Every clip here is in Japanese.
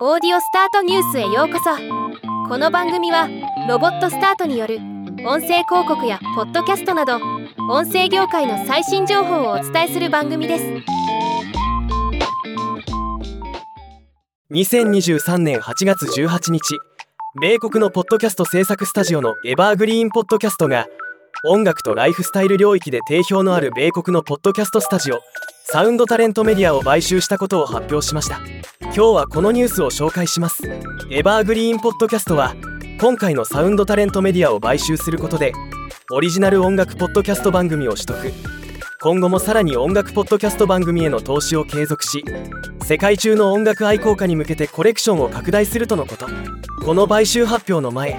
オーディオスタートニュースへようこそ。この番組はロボットスタートによる音声広告やポッドキャストなど音声業界の最新情報をお伝えする番組です。2023年8月18日米国のポッドキャスト制作スタジオのエバーグリーンポッドキャストが音楽とライフスタイル領域で定評のある米国のポッドキャストスタジオサウンドタレントメディアを買収したことを発表しました。今日はこのニュースを紹介します。エバーグリーンポッドキャストは今回のサウンドタレントメディアを買収することでオリジナル音楽ポッドキャスト番組を取得。今後もさらに音楽ポッドキャスト番組への投資を継続し世界中の音楽愛好家に向けてコレクションを拡大するとのこと。この買収発表の前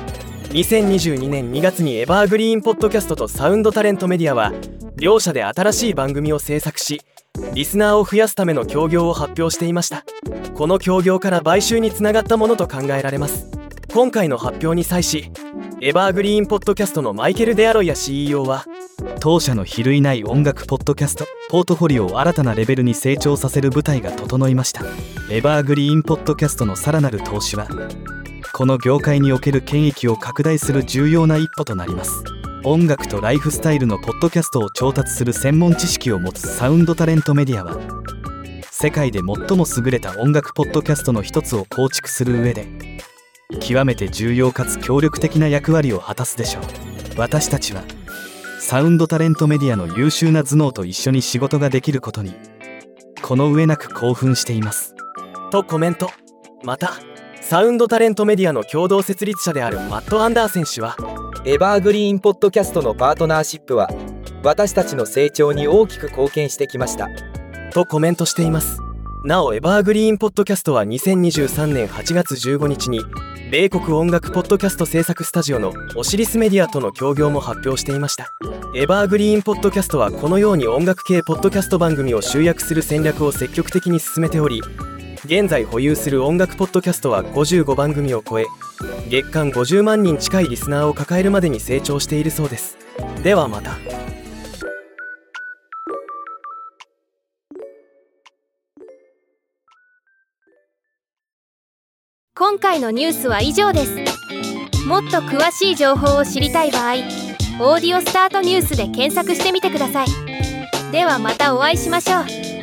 2022年2月にエバーグリーンポッドキャストとサウンドタレントメディアは両社で新しい番組を制作しリスナーを増やすための協業を発表していました。この協業から買収につながったものと考えられます。今回の発表に際しエバーグリーンポッドキャストのマイケル・デアロイヤ CEO は当社の比類ない音楽ポッドキャストポートフォリオを新たなレベルに成長させる舞台が整いました。エバーグリーンポッドキャストのさらなる投資はこの業界における権益を拡大する重要な一歩となります。音楽とライフスタイルのポッドキャストを調達する専門知識を持つサウンドタレントメディアは世界で最も優れた音楽ポッドキャストの一つを構築する上で極めて重要かつ協力的な役割を果たすでしょう。私たちはサウンドタレントメディアの優秀な頭脳と一緒に仕事ができることにこの上なく興奮しています。とコメント。またサウンドタレントメディアの共同設立者であるマット・アンダー選手はエバーグリーンポッドキャストのパートナーシップは私たちの成長に大きく貢献してきました。とコメントしています。なおエバーグリーンポッドキャストは2023年8月15日に米国音楽ポッドキャスト制作スタジオのオシリスメディアとの協業も発表していました。エバーグリーンポッドキャストはこのように音楽系ポッドキャスト番組を集約する戦略を積極的に進めており現在保有する音楽ポッドキャストは55番組を超え月間50万人近いリスナーを抱えるまでに成長しているそうです。ではまた。今回のニュースは以上です。もっと詳しい情報を知りたい場合「オーディオスタートニュース」で検索してみてください。ではまたお会いしましょう。